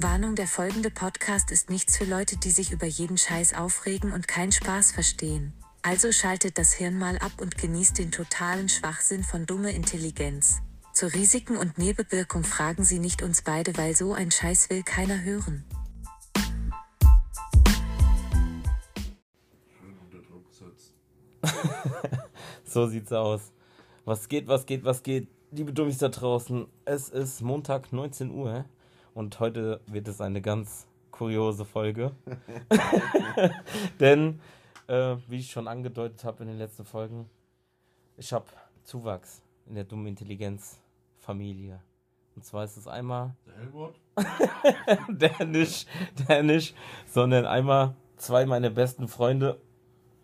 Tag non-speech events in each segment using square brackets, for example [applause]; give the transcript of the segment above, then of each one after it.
Warnung, der folgende Podcast ist nichts für Leute, die sich über jeden Scheiß aufregen und keinen Spaß verstehen. Also schaltet das Hirn mal ab und genießt den totalen Schwachsinn von dumme Intelligenz. Zu Risiken und Nebenwirkung fragen Sie nicht uns beide, weil so ein Scheiß will keiner hören. [laughs] So sieht's aus. Was geht, was geht, was geht? Liebe Dummies da draußen, es ist Montag 19 Uhr und heute wird es eine ganz kuriose Folge. [laughs] Denn, äh, wie ich schon angedeutet habe in den letzten Folgen, ich habe Zuwachs in der dummen Intelligenz-Familie. Und zwar ist es einmal Der Helmut? [laughs] der nicht, der nicht, sondern einmal zwei meiner besten Freunde.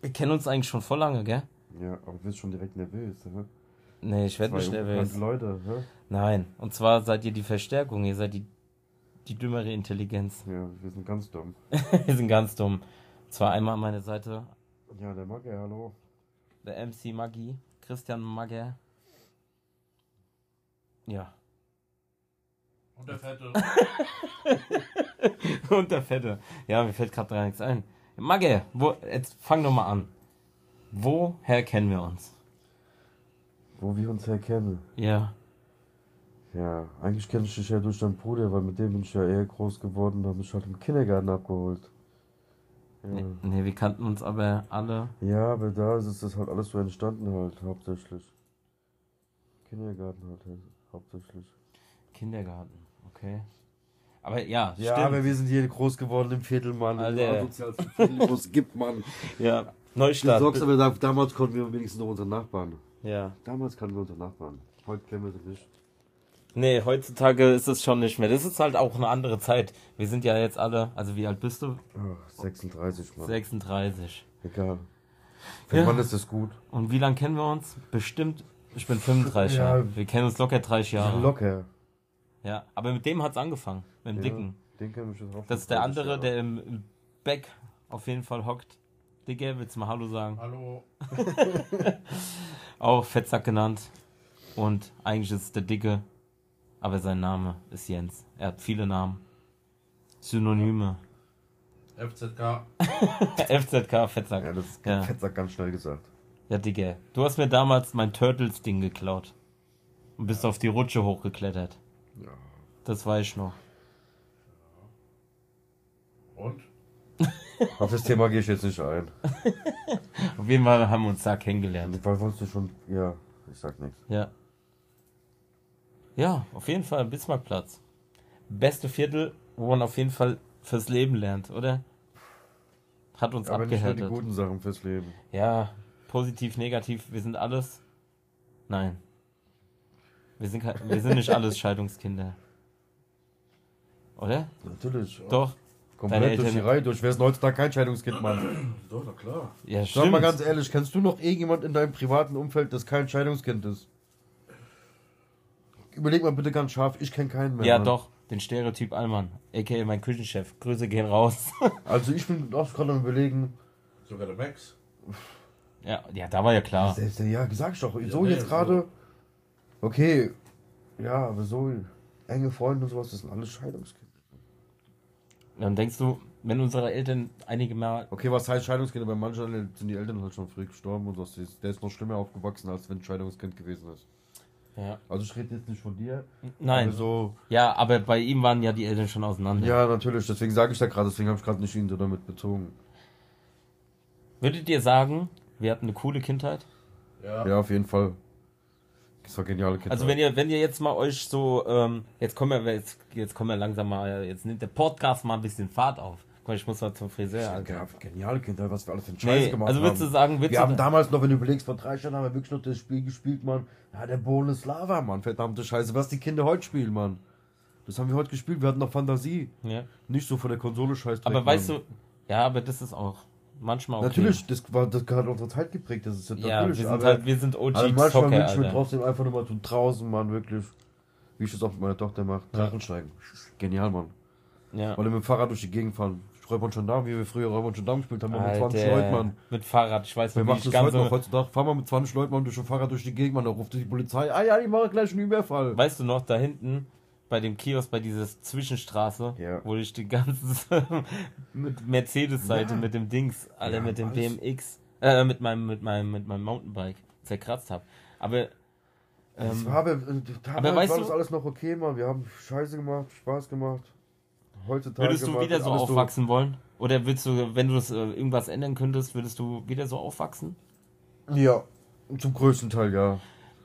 Wir kennen uns eigentlich schon vor lange, gell? Ja, aber du bist schon direkt nervös, hä? Nee, ich werde nicht nervös. Leute, hä? Nein, und zwar seid ihr die Verstärkung, ihr seid die, die dümmere Intelligenz. Ja, wir sind ganz dumm. [laughs] wir sind ganz dumm. Zwar einmal an meiner Seite Ja, der mag ja, hallo. der MC Maggi, Christian Magger. Ja. Und der Fette? [laughs] und der Fette. Ja, mir fällt gerade gar nichts ein. Magge, wo, jetzt fang doch mal an. Woher kennen wir uns? Wo wir uns herkennen. Ja. Ja, eigentlich kenne ich dich ja durch deinen Bruder, weil mit dem bin ich ja eher groß geworden, da mich halt im Kindergarten abgeholt. Ja. Nee, nee, wir kannten uns aber alle. ja, aber da ist das halt alles so entstanden halt, hauptsächlich. Kindergarten halt, hauptsächlich. Kindergarten, okay. Aber ja, Ja, stimmt. aber wir sind hier groß geworden im Viertel, Mann. Alter. Wo es gibt, Mann. [laughs] ja. Du Neustadt. sagst aber, da, damals konnten wir wenigstens noch unsere Nachbarn. Ja. Damals kannten wir unsere Nachbarn. Heute kennen wir sie nicht. Nee, heutzutage ist es schon nicht mehr. Das ist halt auch eine andere Zeit. Wir sind ja jetzt alle, also wie alt bist du? Ach, 36, Mann. 36. Egal. Für Ja. Mann ist das gut. Und wie lange kennen wir uns? Bestimmt, ich bin 35 Ja. Jahre. Wir kennen uns locker 30 Jahre. Locker. Ja, aber mit dem hat's angefangen, mit dem Ja, Dicken. Den kenn ich jetzt auch. Das ist der andere, der im, im Back auf jeden Fall hockt. Dicke, willst du mal Hallo sagen? Hallo. [laughs] Auch Fettsack genannt. Und eigentlich ist es der Dicke, aber sein Name ist Jens. Er hat viele Namen. Synonyme. FZK. [laughs] FZK, Fettsack. Ja, das ist Ja. Fettsack ganz schnell gesagt. Ja, Digga. Du hast mir damals mein Turtles-Ding geklaut. Und bist auf die Rutsche hochgeklettert. Ja. Das weiß ich noch. Und? [laughs] Auf das Thema gehe ich jetzt nicht ein. [laughs] Auf jeden Fall haben wir uns da kennengelernt. Weil wolltest du schon. Ja, ich sag nichts. Ja. Ja, auf jeden Fall Bismarckplatz. Beste Viertel, wo man auf jeden Fall fürs Leben lernt, oder? Hat uns Aber nicht nur die abgehärtet. guten Sachen fürs Leben. Ja, positiv, negativ, wir sind alles. Nein. Wir sind, wir sind nicht [laughs] alles Scheidungskinder. Oder? Natürlich. Doch. Deine Komplett durch die Eltern- Reihe durch. Wer ist denn heutzutage kein Scheidungskind, Mann? Doch, na klar. Ja, Sag stimmt. mal ganz ehrlich, kennst du noch irgendjemand in deinem privaten Umfeld, das kein Scheidungskind ist? Überleg mal bitte ganz scharf, ich kenne keinen mehr. ja, Mann. doch. Den Stereotyp Allmann. A.k.a. mein Küchenchef. Grüße gehen raus. [laughs] Also ich bin auch gerade am überlegen. Sogar der Max. ja, ja, da war ja klar. Selbst, ja, sag ich doch. So nee, jetzt so. gerade. Okay. Ja, aber so enge Freunde und sowas, das sind alles Scheidungskinder. Dann denkst du, wenn unsere Eltern einige Mal. Okay, was heißt Scheidungskinder? Bei manchen sind die Eltern halt schon früh gestorben und das ist, der ist noch schlimmer aufgewachsen, als wenn ein Scheidungskind gewesen ist. Ja. Also ich rede jetzt nicht von dir. Nein. Aber so, Ja, aber bei ihm waren ja die Eltern schon auseinander. ja, natürlich, deswegen sage ich da gerade, deswegen habe ich gerade nicht ihn so damit bezogen. Würdet ihr sagen, wir hatten eine coole Kindheit? Ja. Ja, auf jeden Fall. Das war geniale Kindheit. Also wenn ihr, wenn ihr jetzt mal euch so, ähm, jetzt kommen wir, jetzt, jetzt kommen wir langsam mal, jetzt nimmt der Podcast mal ein bisschen Fahrt auf. Guck ich muss mal zum Friseur. Alter. Ja, geniale Kindheit, was wir alles für einen Scheiß Nee, gemacht also haben. würdest du sagen, wir haben da- damals noch, wenn du überlegst, vor drei Jahren haben wir wirklich noch das Spiel gespielt, Mann. Ja, der Boleslava, Mann. Verdammte Scheiße, was die Kinder heute spielen, Mann. Das haben wir heute gespielt, wir hatten noch Fantasie. Ja. Nicht so von der Konsole scheiß Aber weißt du, ja, aber das ist auch manchmal okay. Natürlich, das, war, das hat unsere Zeit geprägt, das ist ja Ja, natürlich. wir sind aber, halt, wir sind OG aber manchmal wünsche ich mir trotzdem einfach nur mal so draußen, Mann, wirklich. Wie ich das auch mit meiner Tochter mache. Drachensteigen. Genial, Mann. Ja. Oder mit dem Fahrrad durch die Gegend fahren. Räuber und Gendarm, wie wir früher Räuber und Gendarm gespielt haben, mit 20 Alter, Leuten, Mann. Mit Fahrrad, ich weiß wie macht ich das ganz heute noch heutzutage? Fahr mal mit 20 Leuten mal durch ein Fahrrad durch die Gegend, Mann, da ruft die Polizei. Ah ja, die machen gleich einen Überfall. Weißt du noch, da hinten, bei dem Kiosk, bei dieser Zwischenstraße, Ja. wo ich die ganze [laughs] mit Mercedes-Seite, Ja. mit dem Dings, alle Ja, mit dem alles. BMX, äh, mit meinem, mit meinem, mit meinem Mountainbike zerkratzt habe. Aber Das ähm, war, aber, aber aber weißt war du- das alles noch okay, Mann. Wir haben Scheiße gemacht, Spaß gemacht. Heutzutage würdest du wieder so aufwachsen wollen? Oder würdest du, wenn du das, äh, irgendwas ändern könntest, würdest du wieder so aufwachsen? Ja, zum größten Teil ja.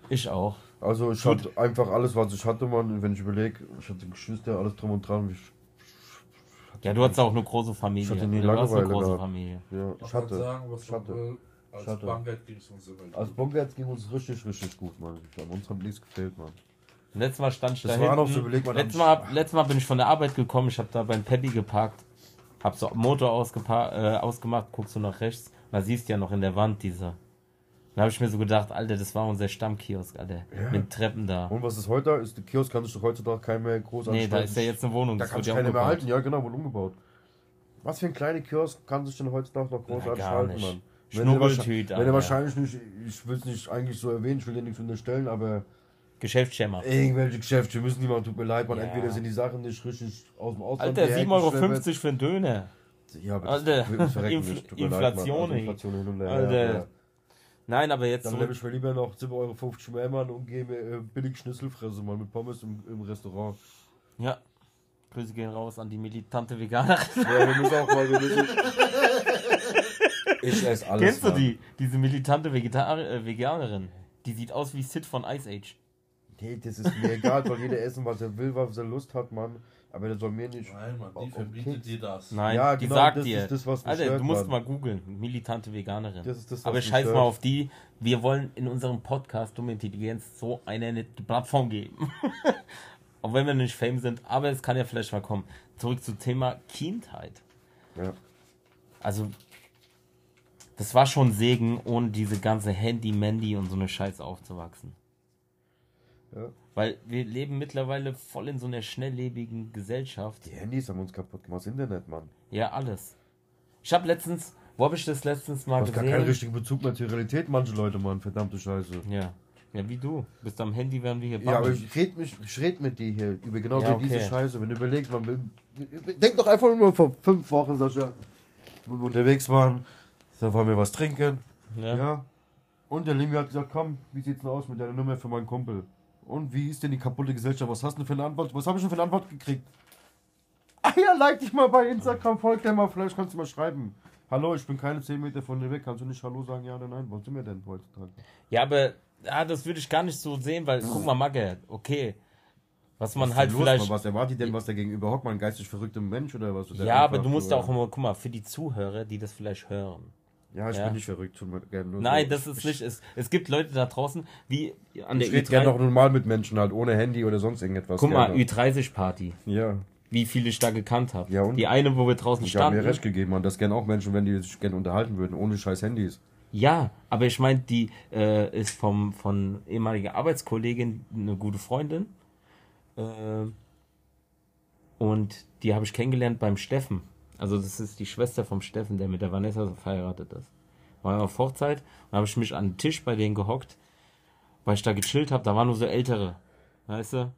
Ich auch. Also ich Gut. hatte einfach alles, was ich hatte, Mann. Wenn ich überlege, ich hatte Geschwister, alles drum und dran. Ich, Ja, du hattest auch eine große Familie. Ich hatte nie hast eine Langeweile große gehabt. Familie. ja, Man ich hatte. sagen, was ich man hatte. Als. Bankett ging es uns. Als Bonkers ging uns richtig, richtig gut, Mann. An uns hat nichts gefehlt, Mann. Letztes Mal stand ich Das da war noch hinten. so, mal, letztes, mal, letztes Mal bin ich von der Arbeit gekommen, ich habe da beim Paddy geparkt, hab so Motor ausgepa äh, ausgemacht, guckst du nach rechts, da siehst du ja noch in der Wand diese. Dann habe ich mir so gedacht, Alter, das war unser Stammkiosk, Alter. Ja. Mit Treppen da. Und was ist heute? Ist der Kiosk kann sich doch heutzutage kein mehr groß Nee, da ist ja jetzt eine Wohnung, Da kann sich ja keiner mehr halten, ja genau, wurde umgebaut. Was für ein kleiner Kiosk kann sich denn heutzutage noch großartig gar halten, nicht. Mann? Schnubbeltüte, Wenn er wahrscheinlich nicht, ich will es nicht eigentlich so erwähnen, ich will dir nichts unterstellen, aber Geschäftsschemmer. irgendwelche Geschäfte müssen niemand, tut mir leid, man, Ja. entweder sind die Sachen nicht richtig aus dem Ausland Alter, hierher 7,50 Euro für einen Döner. Ja, aber Alter, das Infl- nicht, tut mir leid. Inflation, Also. Inflation hin und her. Alter, ja. Nein, aber jetzt Dann nehme ich mir lieber noch 7,50 Euro mehr, Mann, und gehe mir äh, billig Schnitzelfresse, Mann, mit Pommes im, im Restaurant. Ja. Grüße gehen raus an die militante Veganerin. Ja, wir müssen auch mal, wir müssen... Ich esse alles, Kennst du Mann. die? Diese militante Vegetar äh, Veganerin. Die sieht aus wie Sid von Ice Age. Nee, das ist mir egal, soll jeder essen, was er will, was er Lust hat, Mann. Aber der soll mir nicht... Nein, Mann, die verbietet dir das. Nein, Ja, die genau, sagt das dir. ist das, was mich Alter, stört, du musst Mann. mal googeln. Militante Veganerin. Das ist das, was Aber scheiß stört. mal auf die. Wir wollen in unserem Podcast Dumme Intelligenz so eine Plattform geben. [laughs] Auch wenn wir nicht Fame sind, aber es kann ja vielleicht mal kommen. Zurück zum Thema Kindheit. Ja. Also, das war schon Segen, ohne diese ganze Handy-Mandy und so eine Scheiße aufzuwachsen. Ja. Weil wir leben mittlerweile voll in so einer schnelllebigen Gesellschaft. Die Handys haben uns kaputt gemacht, das Internet, Mann. Ja, alles. Ich habe letztens, wo habe ich das letztens mal Du hast gar gesehen? keinen richtigen Bezug mehr zur Realität, manche Leute, Mann. Verdammte Scheiße. Ja. Ja, wie du. Bist am Handy, während wir hier Ja, aber babbeln. ich red, mich, ich red mit dir hier über genau Ja, diese okay. Scheiße. Wenn du überlegst, man denk doch einfach nur vor fünf Wochen, Sascha, wo wir unterwegs waren, da wollen wir was trinken. Ja. Ja. Und der Limi hat gesagt, komm, wie sieht's denn aus mit deiner Nummer für meinen Kumpel? Und wie ist denn die kaputte Gesellschaft? Was hast du denn für eine Antwort? Was habe ich denn für eine Antwort gekriegt? Ah ja, like dich mal bei Instagram, folg dir mal, vielleicht kannst du mal schreiben. Hallo, ich bin keine 10 Meter von dir weg. Kannst du nicht Hallo sagen, ja oder nein? Was sind wir denn heutzutage? Ja, aber ja, das würde ich gar nicht so sehen, weil, guck mal, Magge, okay. Was man Was halt vielleicht. Los, Mann? was erwartet denn, was der gegenüber hockt? Mal ein geistig verrückter Mensch oder was? Oder ja, aber du musst ja auch immer, guck mal, für die Zuhörer, die das vielleicht hören. Ja, ich Ja. bin nicht verrückt. Tut mir gerne nur Nein, so. das ist nicht. Es, es gibt Leute da draußen, wie an der Ich rede Ü3. gerne noch normal mit Menschen halt, ohne Handy oder sonst irgendetwas. guck mal, gerne. Ü30-Party. Ja, Wie viele ich da gekannt habe. Ja, und? Die eine, wo wir draußen ich habe standen. mir recht gegeben, man. Das gerne auch Menschen, wenn die sich gerne unterhalten würden, ohne scheiß Handys. Ja, aber ich meine, die äh, ist vom von ehemaliger Arbeitskollegin eine gute Freundin. Äh, und die habe ich kennengelernt beim Steffen. Also das ist die Schwester vom Steffen, der mit der Vanessa verheiratet ist. War auf Hochzeit und habe ich mich an den Tisch bei denen gehockt, weil ich da gechillt habe. Da waren nur so ältere, weißt du?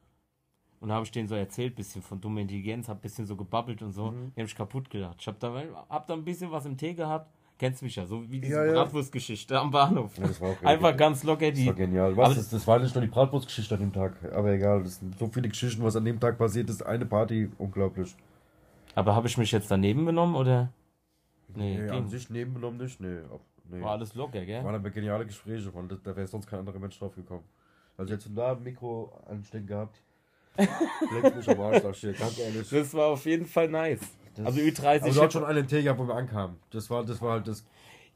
Und da habe ich denen so erzählt, bisschen von dumme Intelligenz, hab bisschen so gebabbelt und so. Mhm. Die haben mich kaputt gelacht. Ich hab da, hab da ein bisschen was im Tee gehabt. Kennst mich ja, so wie diese Ja, ja. Bratwurstgeschichte am Bahnhof. Ja, das war auch Einfach richtig. ganz locker Das die. war genial. Was? Das, das war nicht nur die Bratwurstgeschichte an dem Tag. Aber egal, das sind so viele Geschichten, was an dem Tag passiert ist. Eine Party, unglaublich. Aber habe ich mich jetzt daneben genommen oder? Nee, Nee, an sich nebengenommen nicht. Nee, nee. war alles locker, gell? Waren aber geniale Gespräche, Mann. Da, wäre sonst kein anderer Mensch drauf gekommen. Also jetzt da ein Mikro anstecken gehabt. [laughs] Leck mich am Arsch, sag ich dir, ganz ehrlich. Das war auf jeden Fall nice. Das- also Aber Ü30. du hast schon einen Tee gehabt, wo wir ankamen. Das war, das war halt das.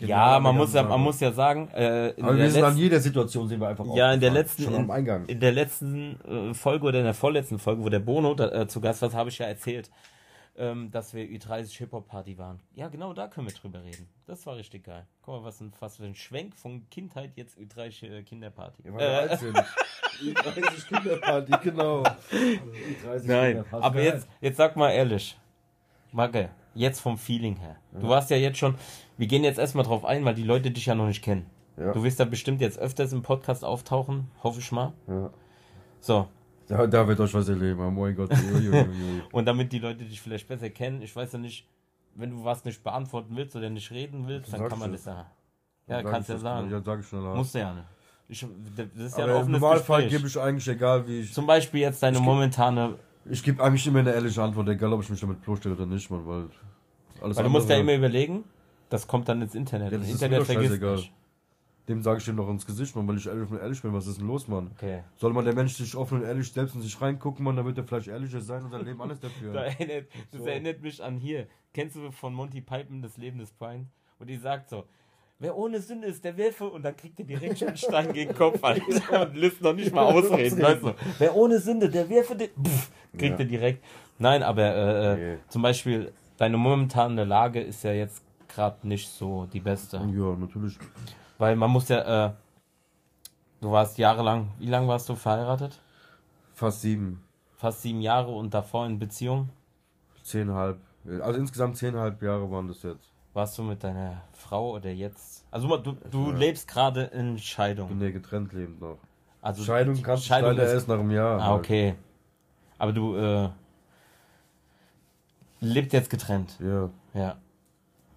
ja, Geniale man muss ja, man muss ja sagen, äh, in, Aber wir sind an jeder Situation sind wir einfach ja, in der letzten, Schon am Eingang. in, in der letzten äh, Folge oder in der vorletzten Folge, wo der Bono da, äh, zu Gast war, habe ich ja erzählt, ähm, dass wir Ü30 Hip-Hop Party waren. Ja, genau, da können wir drüber reden. Das war richtig geil. Guck mal, was, ein, was für ein Schwenk von Kindheit jetzt Ü30 äh, Kinderparty. Wir Äh, alt sind. Die 30 Kinderparty, genau. 30 Nein, Kinderparty. aber jetzt, jetzt sag mal ehrlich, Magge, jetzt vom Feeling her. Du hast ja jetzt schon, wir gehen jetzt erstmal drauf ein, weil die Leute dich ja noch nicht kennen. Ja. Du wirst da bestimmt jetzt öfters im Podcast auftauchen, hoffe ich mal. Ja. So, Da, da wird euch was erleben, oh mein Gott. Uiuiui. [laughs] Und damit die Leute dich vielleicht besser kennen, ich weiß ja nicht, wenn du was nicht beantworten willst oder nicht reden willst, dann kann man das ja. Ja, kannst ich ja sagen. Ja, sag ich schneller. Musst du ja nicht. Ich, das ist ja Aber ein im Normalfall gebe ich eigentlich, egal wie ich. Zum Beispiel jetzt deine momentane, Ich gebe eigentlich immer eine ehrliche Antwort, egal ob ich mich damit bloßstelle oder nicht, man, weil. Alles weil du musst ja immer überlegen, das kommt dann ins Internet. Ja, das ist Internet doch vergisst scheißegal. nicht. Dem sage ich dem noch ins Gesicht, man, weil ich ehrlich, ehrlich bin, was ist denn los, Mann? Okay. Soll man der Mensch sich offen und ehrlich selbst in sich reingucken, man, dann wird er vielleicht ehrlicher sein und sein Leben alles Da dafür. [laughs] erinnert, das So. erinnert mich an hier. Kennst du von Monty Python das Leben des Brian? Und die sagt so, wer ohne Sünde ist, der werfe und dann kriegt er direkt schon einen Stein gegen den Kopf Alter, [laughs] und lässt noch nicht mal ausreden, weißt du. Wer ohne Sünde, der werfe den, pff, kriegt Ja. er direkt. Nein, aber äh, äh, Nee. zum Beispiel, deine momentane Lage ist ja jetzt gerade nicht so die beste. Ja, natürlich. Weil man muss ja, äh, du warst jahrelang, wie lange warst du verheiratet? Fast sieben. Fast sieben Jahre und davor in Beziehung? Zehnhalb. Also insgesamt zehnhalb Jahre waren das jetzt. Warst du mit deiner Frau oder jetzt? Also du, du Ja. lebst gerade in Scheidung. ja getrennt lebend noch. Also Scheidung kannst du Scheidung leider ist- erst nach einem Jahr. Ah, halt. okay. Aber du äh, lebt jetzt getrennt. Ja. Ja.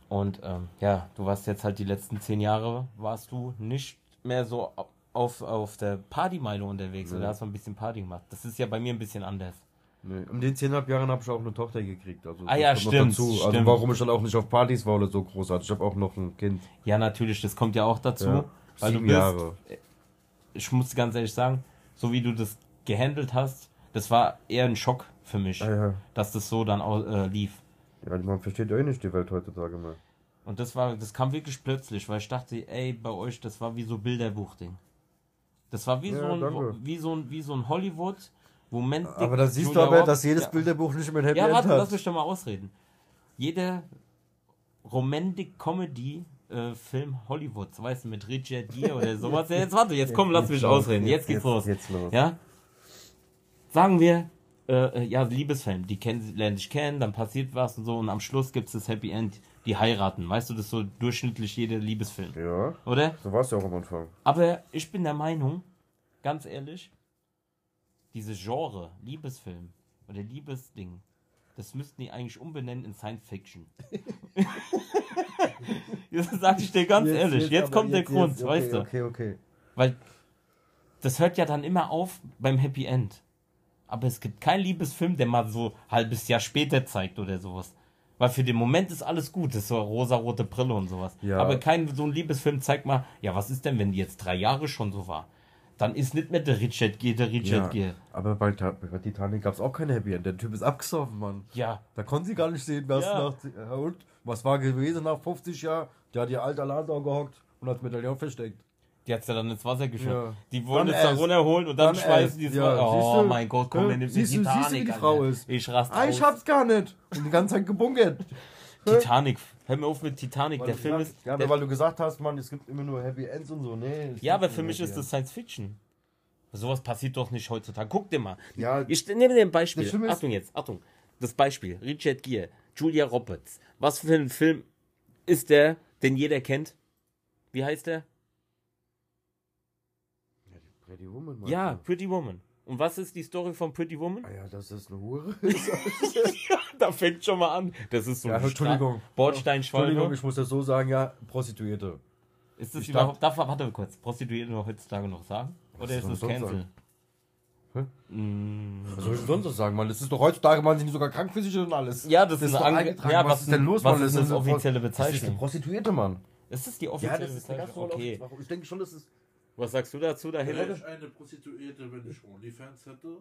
Und ähm, ja, du warst jetzt halt die letzten zehn Jahre, warst du nicht mehr so auf, auf der Partymeile unterwegs Nee. oder hast du ein bisschen Party gemacht. Das ist ja bei mir ein bisschen anders. Nee. In den zehnhalb Jahren habe ich auch eine Tochter gekriegt. Also Ah ja, stimmt. Also stimmt. warum ich dann auch nicht auf Partys war oder so großartig. Ich habe auch noch ein Kind. Ja, natürlich, das kommt ja auch dazu. Ja. Weil du Sieben bist, Jahre. ich muss ganz ehrlich sagen, so wie du das gehandelt hast, das war eher ein Schock für mich, Ah, ja. dass das so dann au- äh, lief. Ja, man versteht ja eh nicht die Welt heutzutage mehr. Und das war, das kam wirklich plötzlich, weil ich dachte, ey, bei euch, das war wie so Bilderbuchding. Das war wie Ja, so ein, danke. wie so ein, wie so ein Hollywood, wo Man Aber da siehst Julia du aber, Roberts- dass jedes ja. Bilderbuch nicht mehr ein Happy Ja, End warte, hat. lass mich doch mal ausreden. Jeder Romantic Comedy äh, Film Hollywoods, weißt du, mit Richard Gere oder sowas. Ja, jetzt warte, jetzt komm, lass mich [laughs] ausreden. Jetzt geht's los. Jetzt los. Ja? Sagen wir, äh, äh, ja, Liebesfilm, die kennen, lernen sich kennen, dann passiert was und so und am Schluss gibt's das Happy End, die heiraten. Weißt du, das ist so durchschnittlich jeder Liebesfilm, Ja, oder? so war es ja auch am Anfang. Aber ich bin der Meinung, ganz ehrlich, dieses Genre, Liebesfilm oder Liebesding, das müssten die eigentlich umbenennen in Science Fiction. [laughs] das sag ich dir ganz ehrlich. Jetzt, aber kommt der jetzt- Grund, jetzt, weißt du. Okay, okay. Weil das hört ja dann immer auf beim Happy End. Aber es gibt keinen Liebesfilm, der mal so ein halbes Jahr später zeigt oder sowas. Weil für den Moment ist alles gut, das ist so rosarote Brille und sowas. Ja. Aber kein so ein Liebesfilm zeigt mal, ja, was ist denn, wenn die jetzt drei Jahre schon so war? Dann ist nicht mehr der Richard Gere der Richard Ja, Gere. aber bei, bei Titanic gab es auch kein Happy End. Der Typ ist abgesoffen, Mann. Ja, Da konnten sie gar nicht sehen, was Ja. nach. äh, Und was war gewesen nach 50 Jahren? Der hat ihr alter Landau gehockt und hat Medaillon versteckt. Die hat's ja dann ins Wasser geschüttet. Ja. Die wollen Dann es da runterholen und dann, Dann schmeißen die es Ja, mal- Oh siehst du? mein Gott, komm, Ja, wir nehmen die siehst du- siehst du, Titanic. wie die Alter. Frau ist? Ich raste Ah, aus. ich hab's gar nicht. Und die ganze Zeit gebunkert. Titanic. Hör mir auf mit Titanic. Der Weil Film du ist. sagst- Ja, der, aber weil du gesagt hast, Mann, es gibt immer nur Happy Ends und so. Nee. es Ja, aber für mich ist das. Science Fiction. Sowas passiert doch nicht heutzutage. Guck dir mal. Ja, Ich nehme dir ein Beispiel. Achtung jetzt, Achtung. Das Beispiel. Richard Gere, Julia Roberts. Was für ein Film ist der, den jeder kennt? Wie heißt der? Pretty Woman, Ja, du? Pretty Woman. Und was ist die Story von Pretty Woman? Ah ja, das ist eine Hure. [laughs] da fängt schon mal an. Das ist so Ja, ein Entschuldigung. Entschuldigung, Bordsteinschwalbe. ich muss das so sagen, ja, Prostituierte. Ist das Ich überhaupt, darf, warte kurz, Prostituierte noch heutzutage noch sagen? Oder ist das Cancel? Hä? Mm. Was soll ich sonst noch sagen, Mann? Das ist doch heutzutage, man sind die sogar krankversichert und alles. Ja, das, ist doch eine ja, was, ist denn los, was Mann? ist Das das eine offizielle Das ist eine Bezeichnung? Prostituierte, Mann. Ist das die Ja, offizielle das ist eine ganz Bezeichnung? normale Okay. Bezeichnung. Ich denke schon, das ist. Was sagst du dazu Wäre dahinter? ich eine Prostituierte, wenn ich Onlyfans hätte?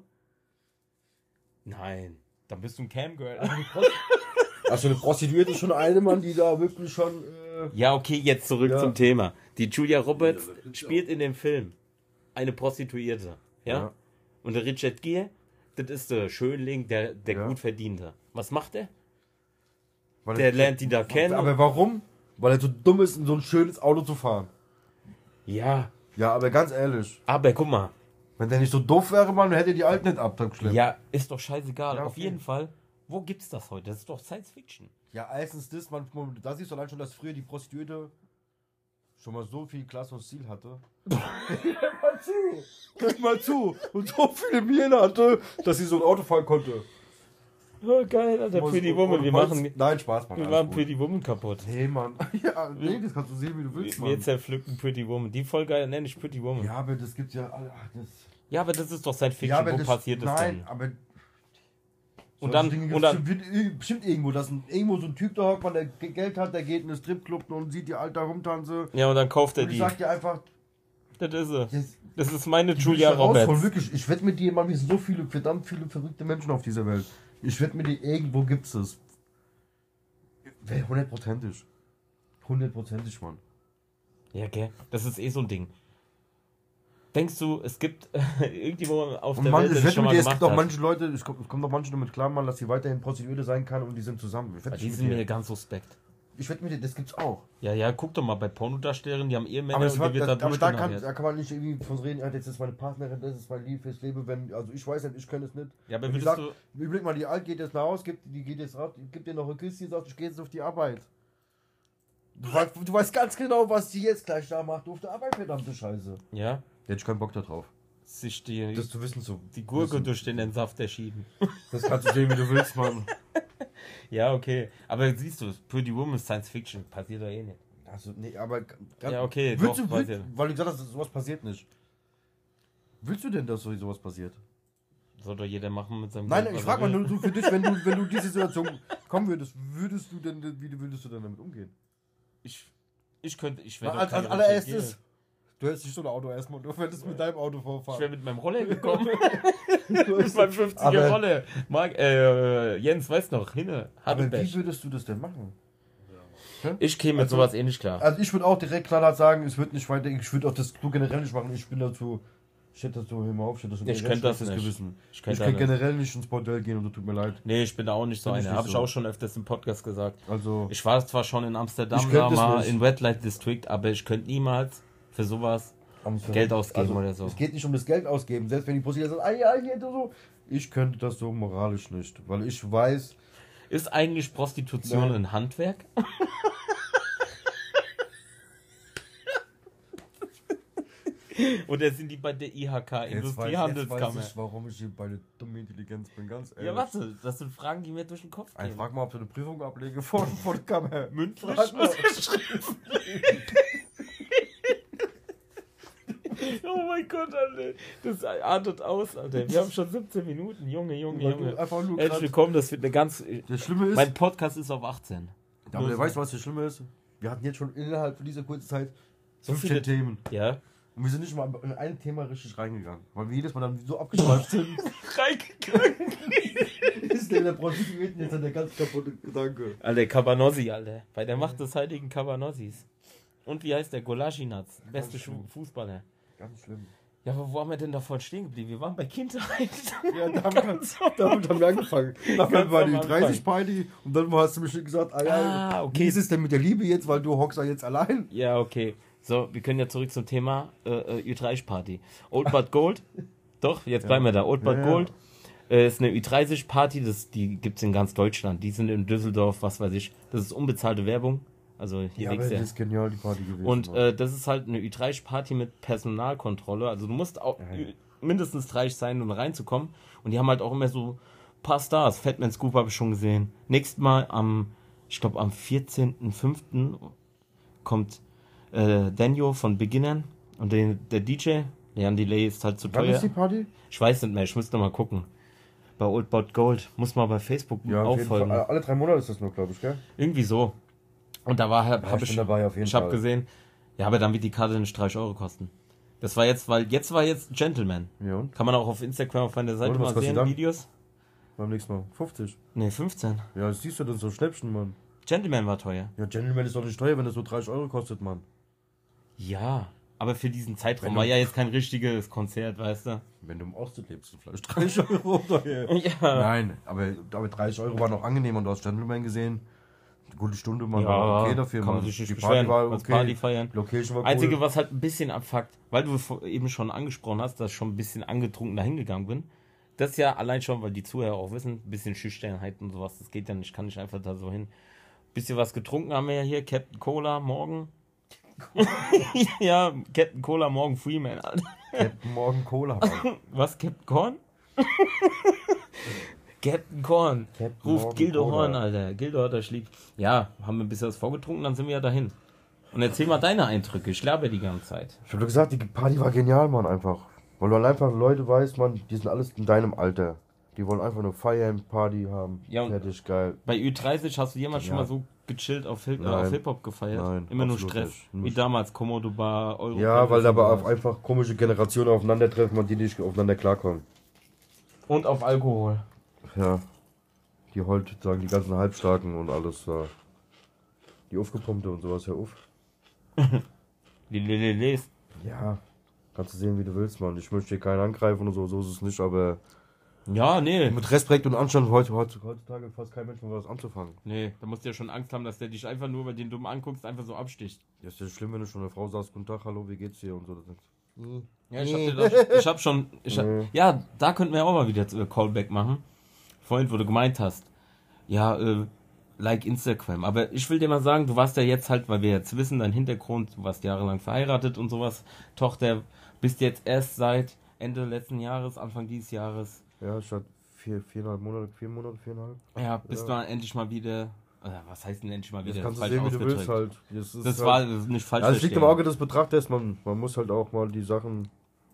Nein. Dann bist du ein Camgirl. [laughs] Also eine Prostituierte ist schon eine, Mann, die da wirklich schon. Äh, ja, okay, jetzt zurück Ja. zum Thema. Die Julia Roberts Ja, spielt in dem Film eine Prostituierte. Ja? Ja. Und der Richard Gere, das ist der Schönling, der, der Ja. gut verdiente. Was macht er? weil Der lernt die da kennen. Aber warum? Weil er so dumm ist, in so ein schönes Auto zu fahren. ja, Ja, aber ganz ehrlich, aber guck mal. wenn der nicht so doof wäre, Mann, dann hätte die Alten nicht abgeschleppt. Ja, ist doch scheißegal. Ja, Auf okay. jeden Fall. Wo gibt's das heute? Das ist doch Science Fiction. Ja, erstens das, man, da siehst du allein schon, dass früher die Prostituierte schon mal so viel Klasse und Stil hatte. [laughs] Hör mal zu. Hör mal zu. Und so viele Miene hatte, dass sie so ein Auto fahren konnte. Oh, geil, Alter. Pretty Woman. Wir machen, Nein, Spaß, Mann. wir machen gut. Pretty Woman kaputt. Nee, Mann. [laughs] Ja, nee, das kannst du sehen, wie du willst, Wir Mann. zerpflücken Pretty Woman. Die Folge nenne ich Pretty Woman. Ja, Ja, aber das gibt's ja. Ach, das, aber das ist doch Science Fiction. ja, aber Wo das, passiert das Nein, denn? aber. Und dann- Dinge und dann- bestimmt, bestimmt irgendwo, dass ein, irgendwo so ein Typ da hockt, man, der Ge- Geld hat, der geht in den Stripclub und sieht die Alter rumtanzen. Ja, und dann kauft er Und ich die. sag dir einfach, Das ist sie. Das ist meine die Julia Roberts. Wirklich, ich wette mit dir, Mann, wir sind so viele, verdammt viele verrückte Menschen auf dieser Welt. Ich wette mit dir, irgendwo gibt's es. Hundertprozentig. Hundertprozentig, Mann. Ja, gell? Das ist eh so ein Ding. Denkst du, es gibt [laughs] irgendwo auf Und der man, Welt, ich das schon mit mal dir, es gibt auch hat? manche Leute, es kommt, auch manche damit klar, Mann, dass sie weiterhin Prostituierte sein kann und die sind zusammen. Ich Die sind mir ganz suspekt. Ich wette mit dir, das gibt's auch. Ja, ja, guck doch mal bei Pornodarstellerinnen, die haben Ehemänner Aber, und war, die wird das, da aber da, kann, da kann man nicht irgendwie von reden, ja, das ist meine Partnerin, das ist mein Lieb fürs Leben. Wenn, also ich weiß nicht, ich könnte es nicht. Ja, aber würdest sagt, du. Überleg mal, die Alt geht jetzt nach Hause, gibt, die geht jetzt raus, gibt dir noch ein Küsschen, sagt, ich gehe jetzt auf die Arbeit. Du weißt, du weißt ganz genau, was die jetzt gleich da macht auf der Arbeit, verdammte Scheiße. Ja, Da hätte ich keinen Bock da drauf. sich die, Das zu wissen so. die Gurke wissen. durch den Entsafter schieben. Das kannst du sehen, wie du willst, Mann. [laughs] Ja, okay. Aber siehst du, Pretty Woman ist Science Fiction. Passiert doch eh nicht. Also, nee, aber. Ja, okay, Willst du, willst, weil du gesagt hast, sowas passiert nicht. Willst du denn, dass so sowas passiert? Soll doch jeder machen mit seinem Nein, Geld, ich frage mal nur so für dich, wenn du, wenn du in diese Situation [laughs] kommen würdest, würdest du denn, wie würdest du denn damit umgehen? Ich, ich könnte, ich wäre Als, als allererstes. Du hättest nicht so ein Auto erstmal, du würdest mit deinem Auto Ich wäre vorfahren. mit meinem Roller gekommen. Du [laughs] [laughs] mit meinem 50er aber- Roller. Marc, äh, Jens, weiß noch, Hinne, Aber wie würdest du das denn machen? Ich käme mit Also- sowas eh nicht klar. Also ich würde auch direkt klar sagen, es wird nicht weiter, ich würde auch das so generell nicht machen, ich bin dazu, shit dazu, hör mal auf, shit, das ist ein Ich könnte das nicht. Gewissen. Ich Ich könnte kann das. generell nicht ins Bordell gehen und so tut mir leid. Nee, ich bin da auch nicht so ich einer. Habe ich so. auch schon öfters im Podcast gesagt. Also, Ich war zwar schon in Amsterdam, Ich da mal in Red Light District, aber ich könnte niemals für sowas. Geld ausgeben also, oder so. Es geht nicht um das Geld ausgeben, selbst wenn die Prostituierte sagt, ah ja, du so. Ich könnte das so moralisch nicht, weil ich weiß, Ist eigentlich Prostitution Nein. ein Handwerk? Oder sind die bei der IHK, weiß, jetzt weiß Industriehandelskammer? ich, warum ich hier bei der dummen Intelligenz bin, ganz ehrlich. Ja, warte, das sind Fragen, die mir durch den Kopf gehen. frag mal, ob du eine Prüfung ablege vor, vor der Kammer. Mündlich [laughs] Frag mal. oder schriftlich? Oh mein Gott, Alter. Das artet aus, Alter. Wir haben schon 17 Minuten. Junge, Junge, Junge. Herzlich willkommen, das wird eine ganz. Das Schlimme ist, Mein Podcast ist auf 18. aber der weiß, was das Schlimme ist? Wir hatten jetzt schon innerhalb von dieser kurzen Zeit So 15 viele- Themen. Ja. Und wir sind nicht mal in ein Thema richtig reingegangen. Weil wir jedes Mal dann so abgeschweift [laughs] sind, Reingegangen. ist der, der Prostituierten jetzt der ganz kaputte Gedanke. Alter, Cabanossi, Alter. Bei der Macht des heiligen Cabanossis. Und wie heißt der? Golaschinatz. Beste Fußballer. Ganz schlimm. Ja, aber wo haben wir denn davon stehen geblieben? Wir waren bei Kindheit. [laughs] Ja, damit, [laughs] damit haben wir angefangen. [laughs] Ganz war die Anfang. 30 Party und dann hast du mir gesagt, ah, ja, Ah, okay. wie ist es denn mit der Liebe jetzt, weil du hockst da jetzt allein? Ja, okay. So, wir können ja zurück zum Thema äh, äh, Ü30-Party. Old But Gold. Doch, jetzt bleiben wir da. Old But Ja, ja. Gold äh, ist eine Ü30-Party, das- die gibt es in ganz Deutschland. Die sind in Düsseldorf, was weiß ich. Das ist unbezahlte Werbung. Also hier Ja, aber das ist genial, die Party gewesen. Und äh, das ist halt eine Ü30-Party mit Personalkontrolle. Also du musst auch Ja, ja. mindestens 30 sein, um reinzukommen. Und die haben halt auch immer so ein paar Stars. Fatman Scoop habe ich schon gesehen. Nächstes Mal am, ich glaube am 14.05. kommt äh, Daniel von Beginnern und den, der DJ. Leon Delay ist halt zu Wann teuer. ist die Party? Ich weiß nicht mehr, ich müsste mal gucken. Bei Old Bot Gold. Muss mal bei Facebook Ja, auffolgen. Alle drei Monate ist das nur, glaube ich, gell? Irgendwie so. Und da war Ja, habe ich dabei auf jeden ich habe Fall. gesehen, ja, aber dann wird die Karte nicht 30 Euro kosten. Das war jetzt, weil jetzt war jetzt Gentleman. Ja, und? Kann man auch auf Instagram auf meiner Seite Und, mal sehen? Videos. Beim nächsten Mal. 50. Ne, 15. Ja, das siehst du dann so Schnäppchen, Mann. Gentleman war teuer. Ja, Gentleman ist doch nicht teuer, wenn das so 30 Euro kostet, Mann. Ja, aber für diesen Zeitraum war ja jetzt kein richtiges Konzert, weißt du? Wenn du im Osten lebst, sind vielleicht 30 Euro teuer. [laughs] Ja. Nein, aber, aber 30 Euro war noch angenehm und du hast Gentleman gesehen. Gute Stunde, Mann. Ja, war okay dafür, kann man sich nicht die beschweren. Party war okay. Party feiern. Location war cool. Einzige, was halt ein bisschen abfuckt, weil du eben schon angesprochen hast, dass ich schon ein bisschen angetrunken dahin gegangen bin. Das ja allein schon, weil die Zuhörer auch wissen, ein bisschen Schüchternheit und sowas, das geht ja nicht, kann ich einfach da so hin. Bisschen was getrunken haben wir ja hier, Captain Cola morgen. [laughs] ja, Captain Cola, morgen Freeman, Alter. Captain Morgan Cola. [laughs] Was, Captain Korn? Captain Korn. Captain Ruft Morgan Gildo Cola. Horn, Alter. Gildo hat das lieb. Ja, haben wir ein bisschen was vorgetrunken, dann sind wir ja dahin. Und erzähl mal deine Eindrücke. Ich sterbe die ganze Zeit. Ich hab doch gesagt, die Party war genial, Mann, einfach. Weil du halt einfach Leute weißt, Mann, die sind alles in deinem Alter. Die wollen einfach nur feiern, Party haben. Ja, und- Fertig, geil. Bei Ü30 hast du jemals schon Ja. mal so gechillt auf, Hip Nein. auf Hip-Hop gefeiert? Nein, Immer nur Stress. nicht. Wie damals, Komodo Bar, Euro. Ja, weil da aber einfach komische Generationen aufeinandertreffen, man die nicht aufeinander klarkommen. Und auf Alkohol. Ja. Die heute sagen die ganzen Halbstarken und alles da. Die aufgepumpte und sowas, hör auf. [laughs] Die Leleles. Ja. Kannst du sehen, wie du willst, Mann. Ich möchte hier keinen angreifen oder so, so ist es nicht, aber Ja, nee. mit Respekt und Anstand heute, heute, heutzutage fast kein Mensch mehr was anzufangen. Nee, da musst du ja schon Angst haben, dass der dich einfach nur, weil du den dumm anguckst, einfach so absticht. Ja, ist ja schlimm, wenn du schon eine Frau sagst, guten Tag, hallo, wie geht's dir und so. Ja, ich hab, dir das, ich hab schon. Ich hab, Nee. ja, da könnten wir auch mal wieder äh, Callback machen. Vorhin, wo du gemeint hast. Ja, äh, like Instagram. Aber ich will dir mal sagen, du warst ja jetzt halt, weil wir jetzt wissen, dein Hintergrund, du warst jahrelang verheiratet und sowas. Tochter, bist jetzt erst seit Ende letzten Jahres, Anfang dieses Jahres. Ja, hatte vier, viereinhalb Monate, vier Monate, viereinhalb. Ja, bist Ja. du endlich mal wieder. Was heißt denn endlich mal wieder? Das kannst du Falsch sehen, wie du willst halt. Das, ist Das halt, war das nicht falsch. Also es liegt im. Auge des Betrachters, man, man muss halt auch mal die Sachen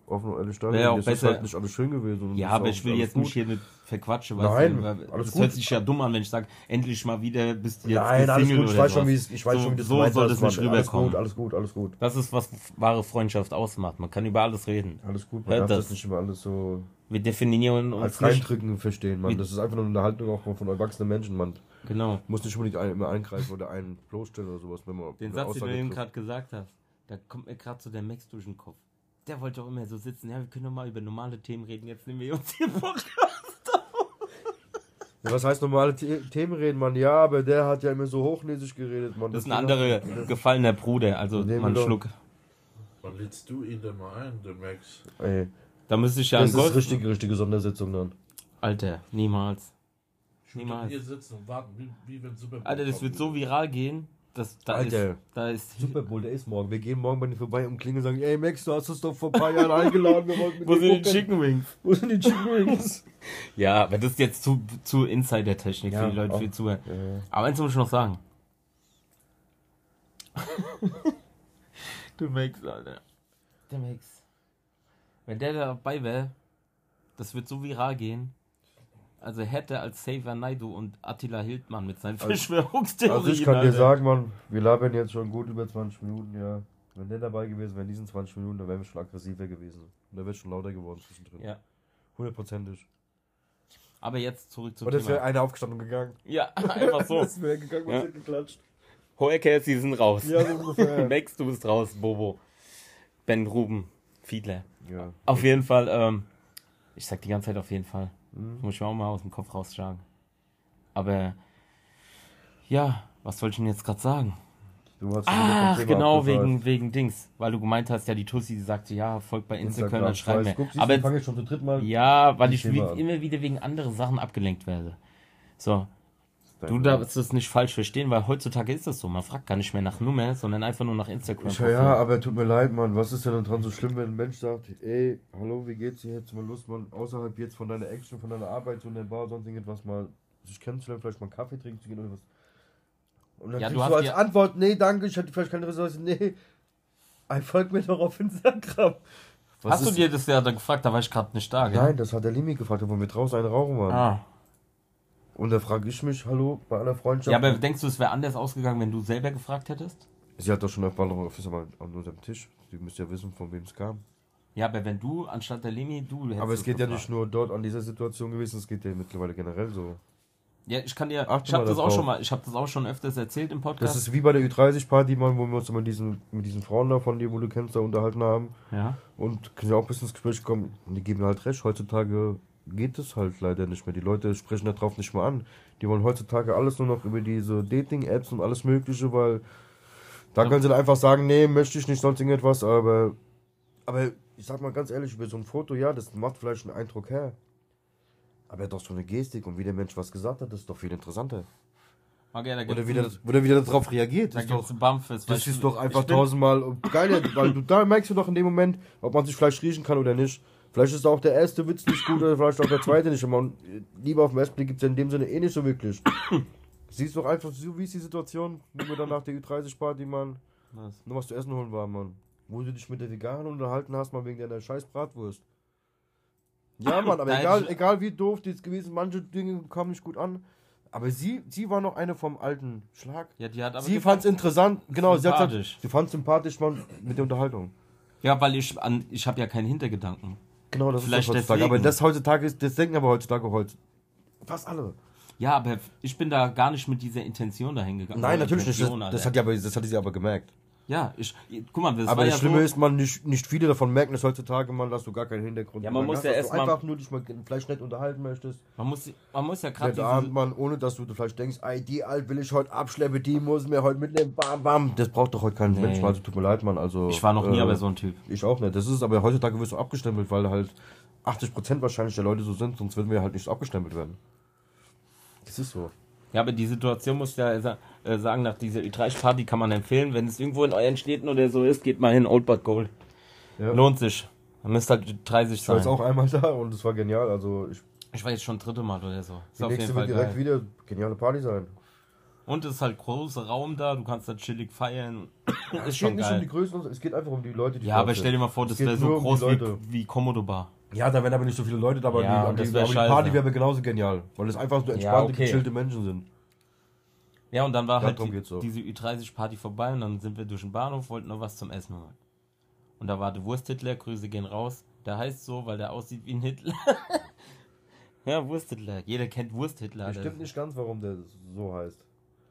offen und ehrlich auch Es ist besser- halt nicht alles schön gewesen. Ja, aber ich will jetzt gut. nicht hier nicht verquatschen, Nein, du, weil alles das gut. hört sich ja dumm an, wenn ich sage, endlich mal wieder bist du jetzt Nein, alles gut, ich weiß schon, wie es, ich weiß so, schon, wie das so soll das nicht rüberkommen. Alles gut, alles gut, alles gut. Das ist, was wahre Freundschaft ausmacht. Man kann über alles reden. Alles gut, man Hört darf das. das nicht immer alles so Wir definieren uns als reindrücken verstehen, man. Das ist einfach nur eine Haltung auch von erwachsenen Menschen, man. Genau. Muss nicht unbedingt immer eingreifen oder einen bloßstellen oder sowas, wenn man Den Satz, den du eben gerade gesagt hast, da kommt mir gerade so der Max durch den Kopf. Der wollte auch immer so sitzen. Ja, wir können doch mal über normale Themen reden. Jetzt nehmen wir uns hier Podcast. Ja, was heißt normale The Themen reden, Mann? Ja, aber der hat ja immer so hochnäsig geredet, Mann. Das ist ein anderer gefallener Bruder. Also mal einen. Schluck. Wann lädst du ihn denn mal ein, der Max? Ey, Da müsste ich ja das einen ist Golf... richtige, richtige Sondersitzung dann. Alter, niemals. Ich würde Niemals. hier sitzen und warten, wie, wie wenn Super Alter, das wird so viral gehen. Das, da Alter. ist, da ist Super Bowl, der ist morgen. Wir gehen morgen bei dir vorbei und klingeln und sagen, ey Max, du hast uns doch vor ein paar Jahren eingeladen. [laughs] Wo sind die. Chicken Wings? Wo sind die Chicken Wings? [laughs] Ja, aber das ist jetzt zu, zu Insider-Technik Ja, für die Leute, die Zuhörer. Ja. Aber eins muss ich noch sagen. [laughs] du Max, Alter. Der Max. Wenn der dabei wäre, das wird so viral gehen. Also hätte als Saver Naidu und Attila Hildmann mit seinen Verschwörungstheorien. Also ich kann dir Alter. sagen, Mann, wir labern jetzt schon gut über 20 Minuten, ja. Wenn der dabei gewesen wäre in diesen 20 Minuten, dann wären wir schon aggressiver gewesen. Und der wäre schon lauter geworden zwischendrin. Ja. Hundertprozentig. Aber jetzt zurück zum Und es wäre Thema. einer aufgestanden und gegangen. Ja, [laughs] einfach so. [laughs] Das wäre gegangen und Ja. geklatscht. Hoekers, die sind raus. Ja, so ungefähr. [laughs] Max, du bist raus, Bobo. Ben Ruben, Fiedler. ja. Auf jeden Fall, ähm, ich sag die ganze Zeit auf jeden Fall. Mhm. Muss ich mir auch mal aus dem Kopf rausschlagen. Aber, ja, was wollte ich denn jetzt gerade sagen? Du Ach, genau, wegen, wegen Dings. Weil du gemeint hast, ja, die Tussi, die sagte, ja, folgt bei Instagram, dann ich schreib mir. Guck, Aber ich fange jetzt schon zu dritt mal. ja, weil ich wie, immer wieder wegen anderen Sachen abgelenkt werde. So, Dein du darfst das nicht falsch verstehen, weil heutzutage ist das so. Man fragt gar nicht mehr nach Nummer, sondern einfach nur nach Instagram. Ich, ja, aber tut mir leid, Mann. Was ist denn dran so schlimm, wenn ein Mensch sagt, ey, hallo, wie geht's dir? Hättest du mal Lust, mal außerhalb jetzt von deiner Action, von deiner Arbeit, so in der Bar, sonst irgendetwas mal sich kennenzulernen, vielleicht mal einen Kaffee trinken zu gehen oder was. Und dann Ja, du kriegst hast du als Antwort, nee, danke, ich hätte vielleicht keine Ressourcen. [laughs] Nee, ey, folg mir doch auf Instagram. Was Hast du dir das ja dann gefragt? Da war ich gerade nicht da, gell? Nein, das hat der Limi gefragt, wo wir draußen einen rauchen waren. Ah. Und da frage ich mich, hallo, bei aller Freundschaft. Ja, aber denkst du, es wäre anders ausgegangen, wenn du selber gefragt hättest? Sie hat doch schon öfter einmal an unserem Tisch. Sie müsste ja wissen, von wem es kam. Ja, aber wenn du anstatt der Lemi, du hättest Aber es geht ja gefragt. nicht nur dort an dieser Situation gewesen, es geht ja mittlerweile generell so. Ja, ich kann dir, Achte ich habe mal das auch schon mal, ich habe das auch schon öfters erzählt im Podcast. Das ist wie bei der Ü30-Party, mal, wo wir uns immer mit diesen, mit diesen Frauen da von dir, wo du kennst, da unterhalten haben. ja. Und können ja auch ein bisschen ins Gespräch kommen. Und die geben halt recht. Heutzutage geht es halt leider nicht mehr. Die Leute sprechen darauf nicht mehr an. Die wollen heutzutage alles nur noch über diese Dating-Apps und alles Mögliche, weil da Ja. können sie dann einfach sagen, nee, möchte ich nicht, sonst irgendetwas, aber. Aber ich sag mal ganz ehrlich, über so ein Foto, ja, das macht vielleicht einen Eindruck her. Aber doch so eine Gestik und wie der Mensch was gesagt hat, das ist doch viel interessanter. Okay, da Oder wieder, das, oder wieder darauf reagiert. Da Das ist doch, ein Bumpfest. das ist doch einfach tausendmal geil, weil du da merkst du doch in dem Moment, ob man sich Fleisch riechen kann oder nicht. Vielleicht ist auch der erste Witz nicht gut oder vielleicht auch der zweite nicht. Man, lieber auf den ersten Blick gibt es ja in dem Sinne eh nicht so wirklich. [coughs] Siehst doch einfach, so wie ist die Situation, wo wir dann nach der Ü30-Party, Mann, Was? nur was zu essen holen waren, Mann. Wo du dich mit der Veganerin unterhalten hast, mal wegen deiner scheiß Bratwurst. Ja, [coughs] Mann, aber Nein, egal, egal wie doof das gewesen, manche Dinge kamen nicht gut an. Aber sie, sie war noch eine vom alten Schlag. Ja, die hat aber sie fand es interessant, genau, sie hat Sympathisch. gesagt, sie fand sympathisch Mann, mit der Unterhaltung. Ja, weil ich an, ich habe ja keinen Hintergedanken. Genau, das Vielleicht ist das heutzutage. deswegen. Aber das heutzutage ist, das denken aber heutzutage heute. Fast alle. Ja, aber ich bin da gar nicht mit dieser Intention dahin gegangen. Nein, natürlich nicht. Das, Intention, das, hat ja aber, das hatte sie aber gemerkt. Ja, ich, guck mal, das aber das ja Schlimme so, ist, man nicht, nicht viele davon merken das heutzutage, man, dass du gar keinen Hintergrund Ja, man hast, muss ja dass erst du mal- einfach nur dich mal vielleicht nicht unterhalten möchtest. man muss, man muss ja gerade diese, man, ohne dass du vielleicht denkst, ey, die alt will ich heute abschleppen, die muss mir heute mitnehmen, bam, bam. Das braucht doch heute kein Nee. Mensch, also tut mir leid, Mann. Also, ich war noch nie äh, aber so ein Typ. Ich auch nicht. Das ist aber heutzutage wirst du abgestempelt, weil halt 80% wahrscheinlich der Leute so sind, sonst würden wir halt nicht abgestempelt werden. Das ist so. Ja, aber die Situation muss ja äh, sagen, nach dieser Ü30-Party kann man empfehlen, wenn es irgendwo in euren Städten oder so ist, geht mal hin, Old But Gold. Ja. Lohnt sich. Man müsste halt 30 Ich war jetzt sein. auch einmal da und es war genial. Also ich, Ich war jetzt schon dritte Mal oder so. Ist die auf jeden nächste Fall wird direkt geil. wieder geniale Party sein. Und es ist halt großer Raum da, du kannst da chillig feiern. Es ist geht nicht um die geil. Größe, es geht einfach um die Leute, die Ja, aber stell dir mal vor, Es das wäre so um groß wie, wie Komodo Bar. Ja, da wären aber nicht so viele Leute da, aber, Ja, die, und aber, das die. Party wäre genauso genial. Weil es einfach so entspannte, okay. gechillte Menschen sind. Ja, und dann war Ja, halt die, so. diese Ü30-Party vorbei und dann sind wir durch den Bahnhof, wollten noch was zum Essen holen. Und da war der Wursthitler, Grüße gehen raus. Der heißt so, weil der aussieht wie ein Hitler. [laughs] ja, Wursthitler. Jeder kennt Wursthitler. Das stimmt nicht ganz, warum der so heißt.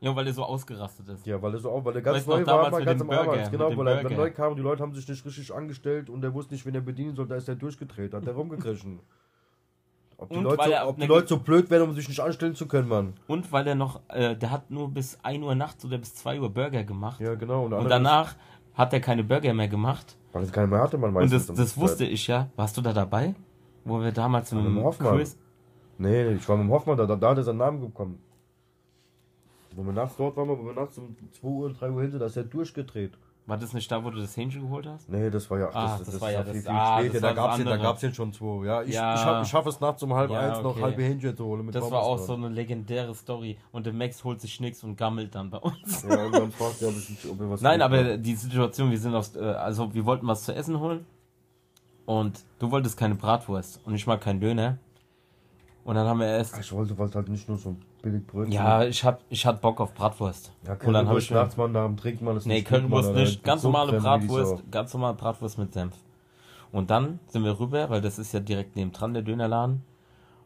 Ja, weil er so ausgerastet ist. Ja, weil er so auch, weil er ganz Weißt neu war, mal ganz am. Burger, Genau, mit dem weil er neu kam und die Leute haben sich nicht richtig angestellt und er wusste nicht, wen er bedienen soll, da ist er durchgedreht, hat er rumgekrischen. Ob die, Und Leute, so, er ob die Leute so blöd wären, um sich nicht anstellen zu können, Mann. Und weil er noch, äh, der hat nur bis 1 Uhr nachts oder bis 2 Uhr Burger gemacht. Ja, genau. und andere- danach hat er keine Burger mehr gemacht. Weil es keiner mehr hatte, man Und meistens. das, das wusste Zeit. ich ja. Warst du da dabei? Wo wir damals mit dem Hoffmann. Quiz. Nee, ich war mit dem Hoffmann, da, da, da hat er seinen Namen bekommen. Wo wir nachts dort waren, wo wir nachts um 2 Uhr, 3 Uhr hinter, da ist er durchgedreht. War das nicht da, wo du das Hähnchen geholt hast? Nee, das war ja, Ah, das, das das, war ja ja das- viel, viel ah, später. Da das gab's ja, da andere. gab's ja schon zwei. Ja, ich, Ja. ich, ich schaffe es nachts um halb Ja, eins noch okay. halbe Hähnchen zu holen. Mit Das Pommes war auch dran. so eine legendäre Story. Und der Max holt sich nichts und gammelt dann bei uns. Ja, und dann fragt er, ob, ich, ob er was Nein, aber die Situation, wir sind aus, äh, also wir wollten was zu essen holen. Und du wolltest keine Bratwurst und ich mag keinen Döner. Und dann haben wir erst. Ich wollte wollte halt nicht nur so billig Brötchen. Ja, ich hab, ich hatte Bock auf Bratwurst. ja dann Currywurst ich nachts mal nach dem Trinken mal das Nee, Currywurst nicht. Ganz normale Bratwurst. Ganz normale Bratwurst mit Senf. Und dann sind wir rüber, weil das ist ja direkt neben dran, der Dönerladen.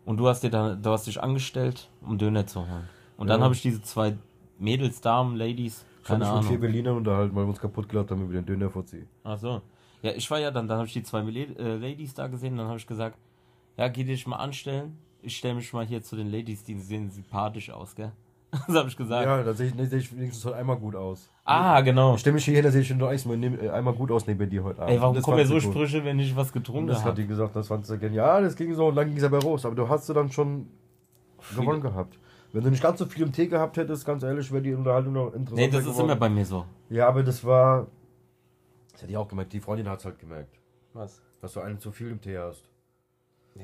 Und du hast dir dann, du hast dich angestellt, um Döner zu holen. Und dann Ja. habe ich diese zwei Mädels, Damen, Ladies, Ich habe keine mich mit vier Ahnung. Berliner unterhalten, weil wir uns kaputt gelacht haben über den Döner vorziehen. Ach so. Ja, ich war ja dann, dann habe ich die zwei äh, Ladies da gesehen, dann habe ich gesagt, ja, geh dich mal anstellen. Ich stelle mich mal hier zu den Ladies, die sehen sympathisch aus, gell? [laughs] Das habe ich gesagt. Ja, da sehe ich, nee, sehe ich wenigstens heute einmal gut aus. Ah, genau. Ich stelle mich hier hin, da sehe ich schon einmal, äh, einmal gut aus neben dir heute Abend. Ey, warum Das kommen mir so. Sprüche, wenn ich was getrunken das hat habe? die gesagt, das fand sie genial. Ja, das ging so und dann ging es aber raus. Aber du hast du dann schon gewonnen gehabt. Wenn du nicht ganz so viel im Tee gehabt hättest, ganz ehrlich, wäre die Unterhaltung noch interessanter Nee, das ist geworden. immer bei mir so. Ja, aber das war. Das hätte ich auch gemerkt. Die Freundin hat es halt gemerkt, Was? dass du einen zu viel im Tee hast.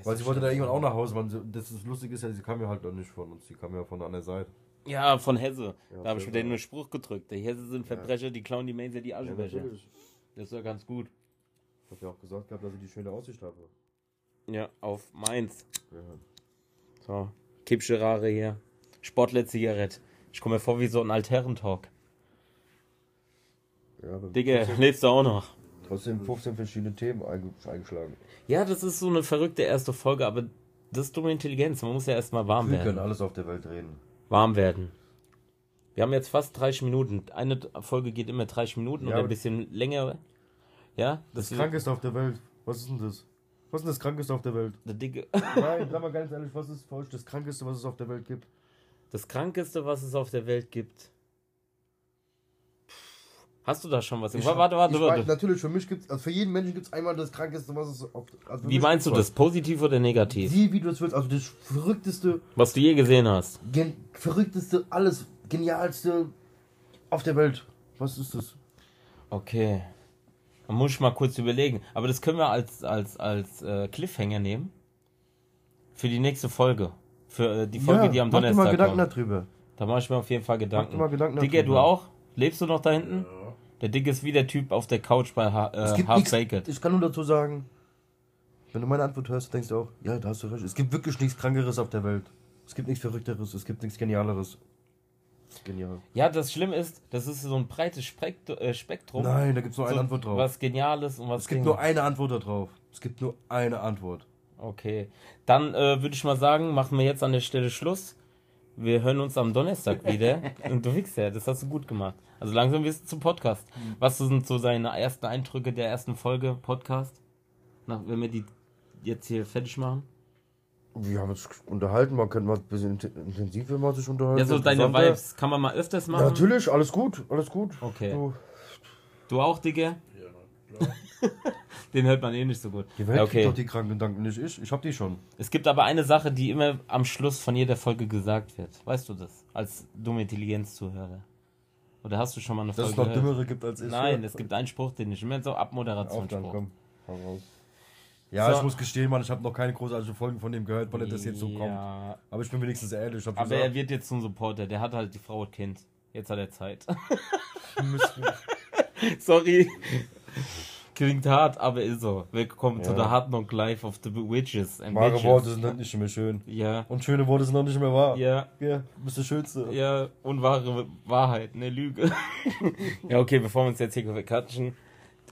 Weil sie wollte da irgendwann auch nach Hause. Man, das ist lustig ist ja, sie kam ja halt dann nicht von uns. Sie kam ja von der anderen Seite. Ja, von Hesse. Ja, da habe ich mir nur einen Spruch gedrückt. Die Hesse sind Verbrecher, die klauen die Mainzer die Aschenbecher. das ist ja ganz gut. Ich hab ja auch gesagt gehabt, dass ich die schöne Aussicht habe. Ja, auf Mainz. Ja. So, Kippscherare hier. Sportler Zigarette. Ich komme mir vor wie so ein Altherrentalk. Ja, Digga, [laughs] lebst du auch noch? Trotzdem 15 verschiedene Themen einge- eingeschlagen. Ja, das ist so eine verrückte erste Folge, aber das ist dumme Intelligenz. Man muss ja erstmal warm Wir können werden. alles auf der Welt reden. Warm werden. Wir haben jetzt fast 30 Minuten. Eine Folge geht immer 30 Minuten Ja, oder ein bisschen länger. Ja, Das ist Krankeste auf der Welt. Was ist denn das? Was ist denn das Krankeste auf der Welt? Der dicke. Nein, [laughs] sag mal ganz ehrlich, was ist für euch das Krankeste, was es auf der Welt gibt? Das Krankeste, was es auf der Welt gibt. Hast du da schon was? Ich- warte, warte, ich warte. weiß, natürlich, für mich gibt also für jeden Menschen gibt es einmal das Krankeste, was es auf also Wie meinst du gibt's das? Positiv oder negativ? Sieh, wie du es willst. Also das verrückteste, Was du je gesehen hast. gen- verrückteste, alles. genialste auf der Welt. Was ist das? Okay. Da muss ich mal kurz überlegen. Aber das können wir als, als, als äh, Cliffhanger nehmen. Für die nächste Folge. Für äh, die Folge, die am mach dir Donnerstag mal Gedanken kommt. darüber. Da mache ich mir auf jeden Fall Gedanken. dir mal Gedanken Digga, du darüber. auch? Lebst du noch da hinten? Der Dick ist wie der Typ auf der Couch bei ha Es äh, Half Baked. ich kann nur dazu sagen, wenn du meine Antwort hörst, denkst du auch, ja, da hast du recht. Es gibt wirklich nichts Krankeres auf der Welt. Es gibt nichts Verrückteres, es gibt nichts Genialeres. Genial. Ja, das Schlimme ist, das ist so ein breites äh, Spektrum. Nein, da gibt es nur so, eine Antwort drauf. Was Geniales und was Es gibt Ding. nur eine Antwort darauf. Es gibt nur eine Antwort. Okay. Dann äh, würde ich mal sagen, machen wir jetzt an der Stelle Schluss. Wir hören uns am Donnerstag wieder. [laughs] Und du wickst ja, das hast du gut gemacht. Also langsam wirst du zum Podcast. Was sind so seine ersten Eindrücke der ersten Folge Podcast? Nach, wenn wir die jetzt hier fertig machen? Wir haben uns unterhalten, man könnte mal ein bisschen int- intensiver mal sich unterhalten. Ja, so deine. Vibes kann man mal öfters machen. Ja, natürlich, alles gut, alles gut. Okay. Du, Du auch, Digga? Ja, klar. [laughs] Den hört man eh nicht so gut. die Welt Ja, okay. doch die kranken Gedanken, nicht ich. Ich hab die schon. Es gibt aber eine Sache, die immer am Schluss von jeder Folge gesagt wird. Weißt du das? Als dumme Intelligenz-Zuhörer. Oder hast du schon mal eine Dass es Folge noch gehört? dümmere gibt als ich. Nein, ja. es gibt einen Spruch, den ich immer so dann, Abmoderationsspruch. komm. Raus. Ja, So. ich muss gestehen, Mann, ich habe noch keine großartige Folgen von dem gehört, weil er das jetzt so kommt. Ja, Aber ich bin wenigstens ehrlich. Aber er gesagt, wird jetzt zum Supporter. Der hat halt die Frau und Kind. Jetzt hat er Zeit. [laughs] Sorry. Klingt hart, aber ist so. Willkommen zu Ja. der Hard Knock Life of the Witches and wahre Witches. Worte sind nicht mehr schön. Ja, Und schöne Worte sind noch nicht mehr wahr. ja, Ja, bist der Schönste. ja, unwahre Wahrheit, ne Lüge. [laughs] ja, okay, bevor wir uns jetzt hier verkatschen.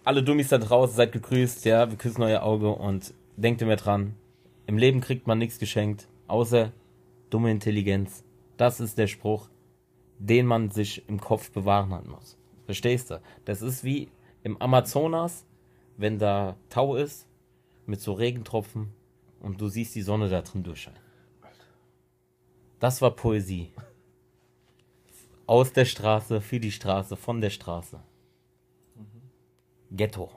Alle Dummies da draußen, seid gegrüßt, ja, wir küssen euer Auge und denkt immer dran. Im Leben kriegt man nichts geschenkt, außer dumme Intelligenz. Das ist der Spruch, den man sich im Kopf bewahren hat muss. Verstehst du? Das ist wie im Amazonas, wenn da Tau ist, mit so Regentropfen und du siehst die Sonne da drin durchscheinen. Das war Poesie. Aus der Straße, für die Straße, von der Straße. Ghetto.